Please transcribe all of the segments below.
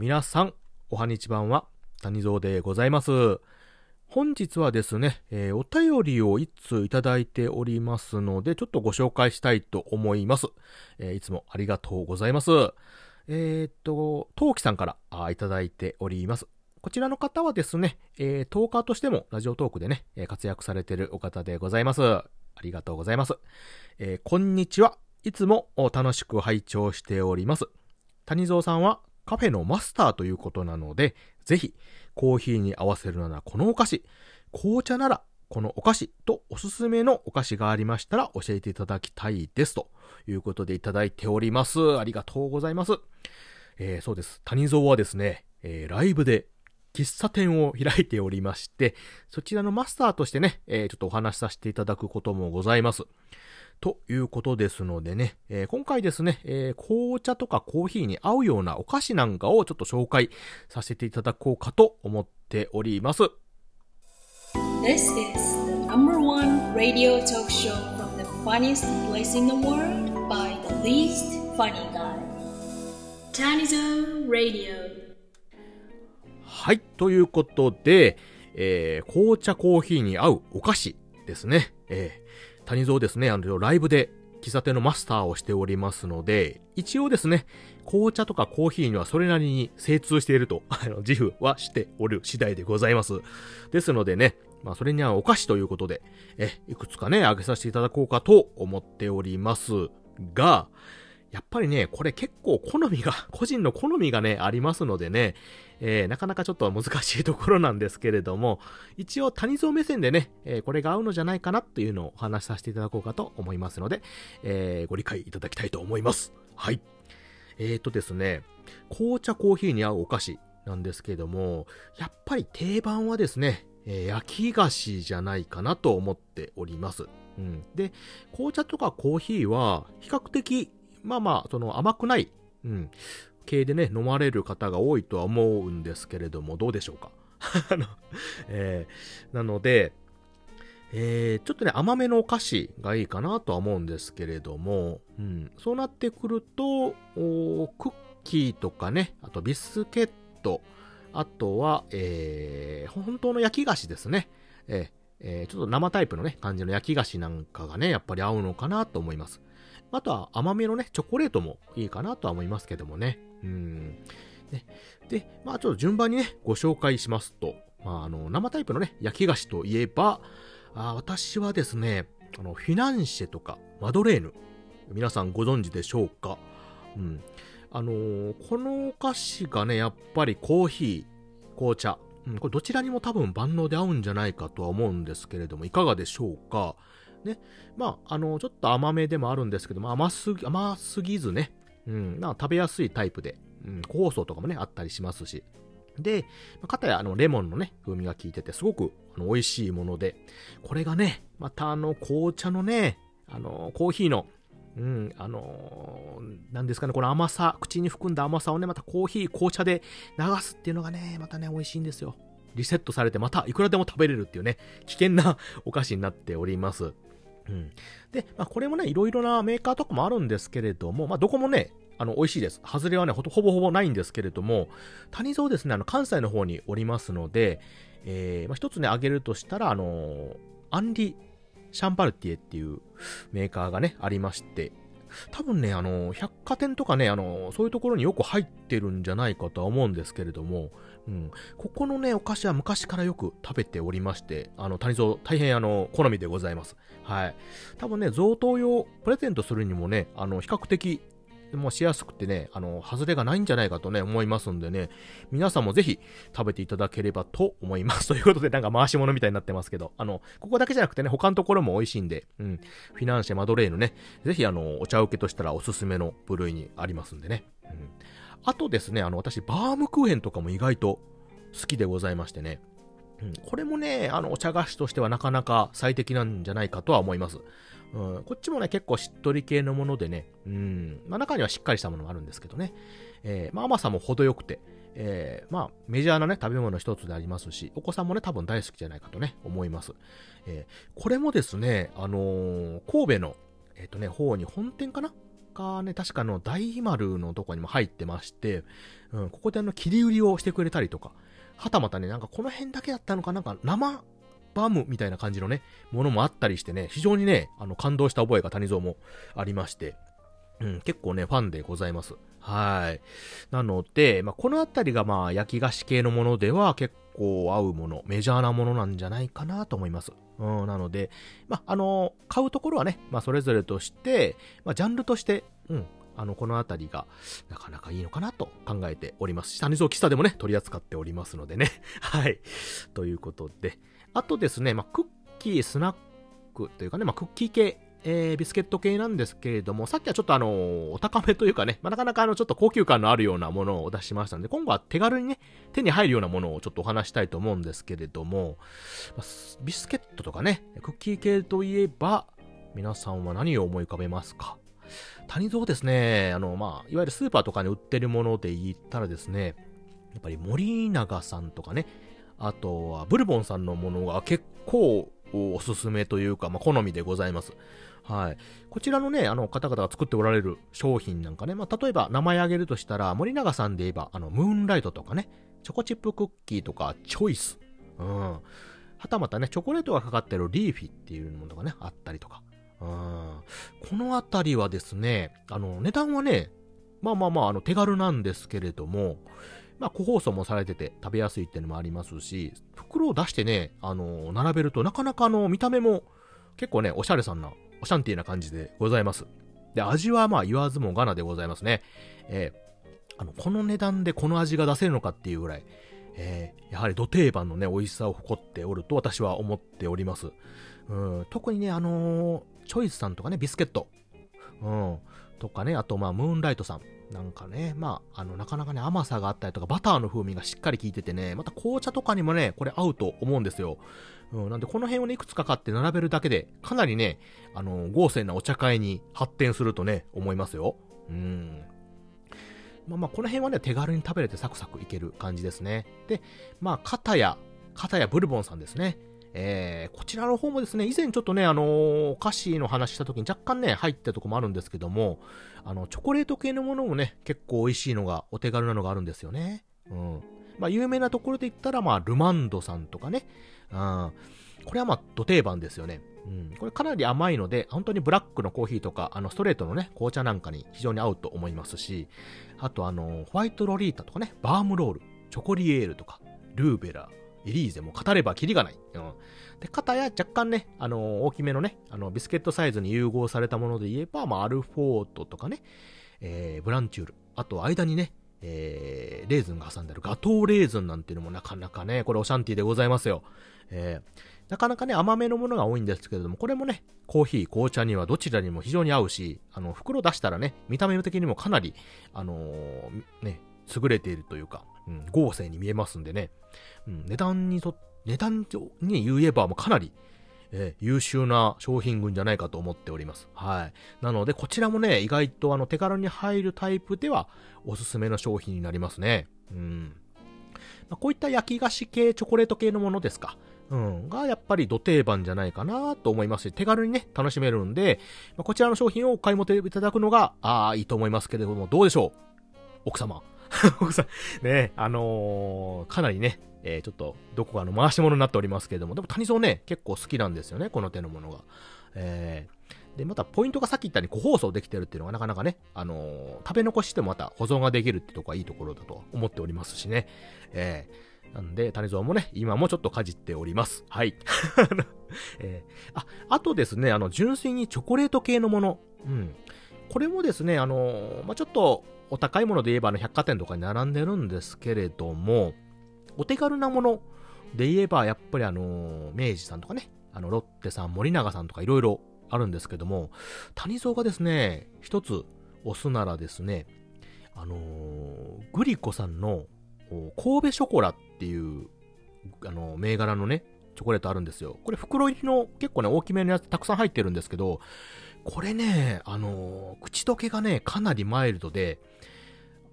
皆さん、おはにちばんは、谷蔵でございます。本日はですね、えー、お便りを一通いただいておりますので、ちょっとご紹介したいと思います。えー、いつもありがとうございます。えー、っと、陶器さんからあいただいております。こちらの方はですね、えー、トーカーとしてもラジオトークでね、活躍されているお方でございます。ありがとうございます。え、こんにちは。いつも楽しく拝聴しております。谷蔵さんはカフェのマスターということなので、ぜひ、コーヒーに合わせるならこのお菓子、紅茶ならこのお菓子とおすすめのお菓子がありましたら教えていただきたいですということでいただいております。ありがとうございます。えー、そうです。谷蔵はですね、えー、ライブで喫茶店を開いておりまして、そちらのマスターとしてね、えー、ちょっとお話しさせていただくこともございます。ということですのでね、えー、今回ですね、えー、紅茶とかコーヒーに合うようなお菓子なんかをちょっと紹介させていただこうかと思っております。This is the number one radio talk show from the funniest place in the world by the least funny guy. Tanizo Radio. はい、ということで、えー、紅茶コーヒーに合うお菓子ですね。えー、谷蔵ですね、あの、ライブで喫茶店のマスターをしておりますので、一応ですね、紅茶とかコーヒーにはそれなりに精通していると、あの、自負はしておる次第でございます。ですのでね、まあ、それにはお菓子ということで、え、いくつかね、あげさせていただこうかと思っておりますが、やっぱりね、これ結構好みが、個人の好みがね、ありますのでね、えー、なかなかちょっと難しいところなんですけれども、一応谷蔵目線でね、えー、これが合うのじゃないかなっていうのをお話しさせていただこうかと思いますので、えー、ご理解いただきたいと思います。はい。えーとですね、紅茶コーヒーに合うお菓子なんですけれども、やっぱり定番はですね、え、焼き菓子じゃないかなと思っております。うん。で、紅茶とかコーヒーは、比較的まあまあ、その甘くない、うん、系でね、飲まれる方が多いとは思うんですけれども、どうでしょうか？えー、なので、えー、ちょっとね、甘めのお菓子がいいかなとは思うんですけれども、うん、そうなってくると、クッキーとかね、あとビスケット、あとは、えー、本当の焼き菓子ですね。えーえー、ちょっと生タイプのね、感じの焼き菓子なんかがね、やっぱり合うのかなと思います。あとは甘めのね、チョコレートもいいかなとは思いますけどもね。うん。ね、で、まあちょっと順番にね、ご紹介しますと、まああの、生タイプのね、焼き菓子といえば、あ私はですね、あの、フィナンシェとかマドレーヌ、皆さんご存知でしょうか？うん。あのー、このお菓子がね、やっぱりコーヒー、紅茶、うん、これどちらにも多分万能で合うんじゃないかとは思うんですけれども、いかがでしょうか？ね。まあ、あの、ちょっと甘めでもあるんですけども、甘すぎ、甘すぎずね、うん、まあ、食べやすいタイプで、うん、酵素とかもね、あったりしますし。で、かたやあの、レモンのね、風味が効いてて、すごくあの美味しいもので、これがね、またあの、紅茶のね、あの、コーヒーの、うん、あのー、なんですかね、この甘さ、口に含んだ甘さをね、またコーヒー、紅茶で流すっていうのがね、またね、美味しいんですよ。リセットされて、またいくらでも食べれるっていうね、危険なお菓子になっております。うん。で、まあ、これもね、いろいろなメーカーとかもあるんですけれども、まあ、どこもね、あの、美味しいです。外れはねほ、ほぼほぼないんですけれども、谷蔵ですね、あの、関西の方におりますので、えー、まあ、一つね、あげるとしたら、あのアンリ・シャンパルティエっていうメーカーがね、ありまして、多分ね、あの、百貨店とかね、あの、そういうところによく入ってるんじゃないかとは思うんですけれども、うん、ここのね、お菓子は昔からよく食べておりまして、あの、谷蔵、大変あの、好みでございます。はい。多分ね、贈答用、プレゼントするにもね、あの、比較的、もうしやすくてね、あの、外れがないんじゃないかとね、思いますんでね、皆さんもぜひ食べていただければと思います。ということで、なんか回し物みたいになってますけど、あの、ここだけじゃなくてね、他のところも美味しいんで、うん、フィナンシェマドレーヌね、ぜひあの、お茶受けとしたらおすすめの部類にありますんでね。あとですね、あの、私、バームクーヘンとかも意外と好きでございましてね。うん、これもね、あの、お茶菓子としてはなかなか最適なんじゃないかとは思います。うん、こっちもね、結構しっとり系のものでね、うん、まあ中にはしっかりしたものがあるんですけどね、えー、まあ甘さも程よくて、えー、まあメジャーなね、食べ物一つでありますし、お子さんもね、多分大好きじゃないかとね、思います。えー、これもですね、あのー、神戸の、えっ、とね、方に本店かなかね、確かの、大丸のとこにも入ってまして、うん、ここであの、切り売りをしてくれたりとか、はたまたね、なんかこの辺だけだったのかなんか生バムみたいな感じのね、ものもあったりしてね、非常にね、あの、感動した覚えが谷蔵もありまして、うん、結構ね、ファンでございます。はい。なので、まあ、このあたりがまあ、焼き菓子系のものでは結構合うもの、メジャーなものなんじゃないかなと思います。うん、なので、まあ、あの、買うところはね、まあ、それぞれとして、まあ、ジャンルとして、うん、あの、このあたりが、なかなかいいのかなと考えておりますし、谷蔵喫茶でもね、取り扱っておりますのでね。はい。ということで。あとですね、まあ、クッキー、スナックというかね、まあ、クッキー系、えー、ビスケット系なんですけれども、さっきはちょっとあの、お高めというかね、まあ、なかなかあの、ちょっと高級感のあるようなものを出ししましたので、今後は手軽にね、手に入るようなものをちょっとお話したいと思うんですけれども、まあビスケットとかね、クッキー系といえば、皆さんは何を思い浮かべますか？谷蔵ですね、あの、まあ、いわゆるスーパーとかに売ってるもので言ったらですね、やっぱり森永さんとかね、あとはブルボンさんのものが結構おすすめというか、まあ、好みでございます。はい。こちらのね、あの方々が作っておられる商品なんかね、まあ、例えば名前挙げるとしたら、森永さんで言えば、あの、ムーンライトとかね、チョコチップクッキーとか、チョイス。うん。はたまたね、チョコレートがかかってるリーフィっていうものがね、あったりとか。うん。このあたりはですね、あの、値段はね、まあまあまあ、あの、手軽なんですけれども、まあ、個包装もされてて食べやすいっていうのもありますし、袋を出してね、あの、並べるとなかなかあの、見た目も結構ね、おしゃれさんな、おシャンティーな感じでございます。で、味はまあ言わずもがなでございますね。えーあの、この値段でこの味が出せるのかっていうぐらい、えーやはり土定番のね、美味しさを誇っておると私は思っております。うん、特にね、あのーチョイスさんとかね、ビスケット。うん。とかね、あとまあ、ムーンライトさん。なんかね、まあ、あの、なかなかね、甘さがあったりとか、バターの風味がしっかり効いててね、また紅茶とかにもね、これ合うと思うんですよ。うん、なんでこの辺をね、いくつか買って並べるだけで、かなりね、あの、豪勢なお茶会に発展するとね、思いますよ。うん。まあまあ、この辺はね、手軽に食べれてサクサクいける感じですね。で、まあ、片や、片やブルボンさんですね。えー、こちらの方もですね、以前ちょっとね、あのーお菓子の話した時に若干ね、入ったとこもあるんですけども、あの、チョコレート系のものもね、結構美味しいのが、お手軽なのがあるんですよね。うん。まあ、有名なところで言ったら、まあ、ルマンドさんとかね。うん。これはまあ、土定番ですよね。うん。これかなり甘いので、本当にブラックのコーヒーとか、あの、ストレートのね、紅茶なんかに非常に合うと思いますし、あとあの、ホワイトロリータとかね、バームロール、チョコリエールとか、ルーベラー、エリーゼも語ればキリがない。うん。で、片や若干ね、あの、大きめのね、あの、ビスケットサイズに融合されたもので言えば、まあ、アルフォートとかね、えー、ブランチュール、あと間にね、えー、レーズンが挟んであるガトーレーズンなんていうのもなかなかね、これオシャンティーでございますよ。えー、なかなかね、甘めのものが多いんですけれども、これもね、コーヒー、紅茶にはどちらにも非常に合うし、あの、袋出したらね、見た目的にもかなり、あのーね、優れているというか、うん、豪勢に見えますんでね、うん、値段にと、値段に言えばもうかなり、えー優秀な商品群じゃないかと思っております。はい。なので、こちらもね、意外とあの手軽に入るタイプではおすすめの商品になりますね。うん。まあ、こういった焼き菓子系、チョコレート系のものですか。うん。が、やっぱり土定番じゃないかなと思いますし、手軽にね、楽しめるんで、まあ、こちらの商品をお買い求めいただくのが、ああ、いいと思いますけれども、どうでしょう？奥様。奥さん、ね、あのーかなりね、えーちょっと、どこかの回し物になっておりますけれども、でも谷蔵ね、結構好きなんですよね、この手のものが。えーで、またポイントがさっき言ったように個包装できてるっていうのがなかなかね、あのー食べ残してもまた保存ができるってとこはいいところだと思っておりますしね。えーなんで、谷蔵もね、今もちょっとかじっております。はい。えーあ、あとですね、あの、純粋にチョコレート系のもの。うん。これもですね、あのーまあ、ちょっと、お高いもので言えば、あの、百貨店とかに並んでるんですけれども、お手軽なもので言えば、やっぱりあの明治さんとかね、あの、ロッテさん、森永さんとかいろいろあるんですけども、谷蔵がですね、一つ押すならですね、あのグリコさんの神戸ショコラっていう、あの銘柄のね、チョコレートあるんですよ。これ袋入りの結構ね、大きめのやつたくさん入ってるんですけど、これね、あのー口どけがね、かなりマイルドで、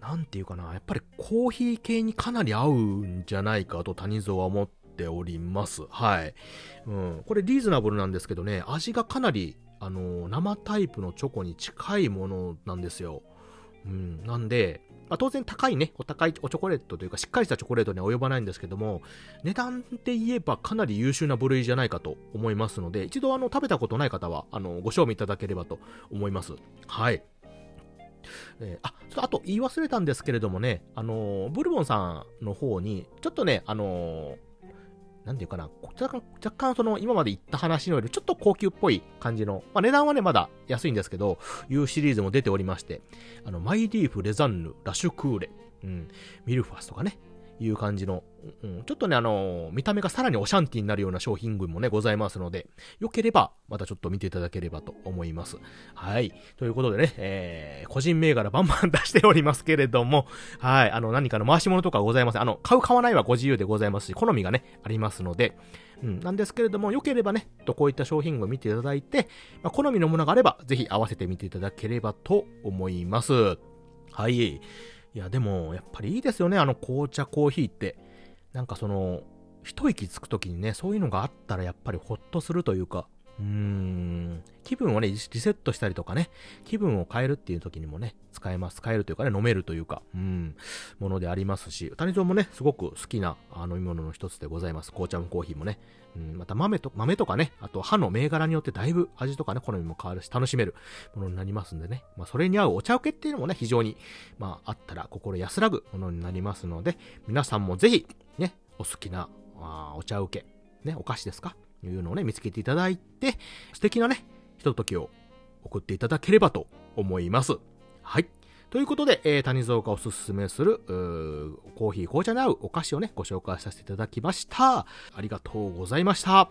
なんていうかな、やっぱりコーヒー系にかなり合うんじゃないかと谷蔵は思っております。はい。うん。これリーズナブルなんですけどね、味がかなり、あの、生タイプのチョコに近いものなんですよ。うん、なんで、まあ、当然高いね、お高いおチョコレートというかしっかりしたチョコレートには及ばないんですけども、値段で言えばかなり優秀な部類じゃないかと思いますので、一度あの食べたことない方は、あの、ご賞味いただければと思います。はい。えー、あ、ちょっとあと言い忘れたんですけれどもね、あの、ブルボンさんの方に、ちょっとね、あのなんていうかな、若干、若干その今まで言った話のよりちょっと高級っぽい感じの、まあ値段はね、まだ安いんですけど、いうシリーズも出ておりまして、あの、マイリーフ・レザンヌ・ラシュクーレ、うん、ミルファスとかね、いう感じの、うん、ちょっとね、あの、見た目がさらにオシャンティになるような商品群もね、ございますので、よければ、またちょっと見ていただければと思います。はい。ということでね、えー、個人銘柄バンバン出しておりますけれども、はい。あの、何かの回し物とかございません。あの、買う買わないはご自由でございますし、好みがね、ありますので、うん、なんですけれども、良ければね、とこういった商品を見ていただいて、まあ、好みのものがあれば、ぜひ合わせてみていただければと思います。はい。いや、でも、やっぱりいいですよね、あの紅茶、コーヒーって。なんかその、一息つく時にね、そういうのがあったらやっぱりホッとするというか、うーん、気分をね、リセットしたりとかね、気分を変えるっていう時にもね、使えます。使えるというかね、飲めるというか、うん、ものでありますし、谷蔵もね、すごく好きな飲み物の一つでございます。紅茶もコーヒーもね。うん、また豆と、豆とかね、あと歯の銘柄によってだいぶ味とかね、好みも変わるし、楽しめるものになりますんでね。まあ、それに合うお茶受けっていうのもね、非常に、まあ、あったら心安らぐものになりますので、皆さんもぜひ、ね、お好きな、あお茶受け、ね、お菓子ですかいうのをね、見つけていただいて、素敵なね、ひとときを送っていただければと思います。はい。ということで、えー、谷蔵がおすすめする、コーヒー、紅茶に合うお菓子をね、ご紹介させていただきました。ありがとうございました。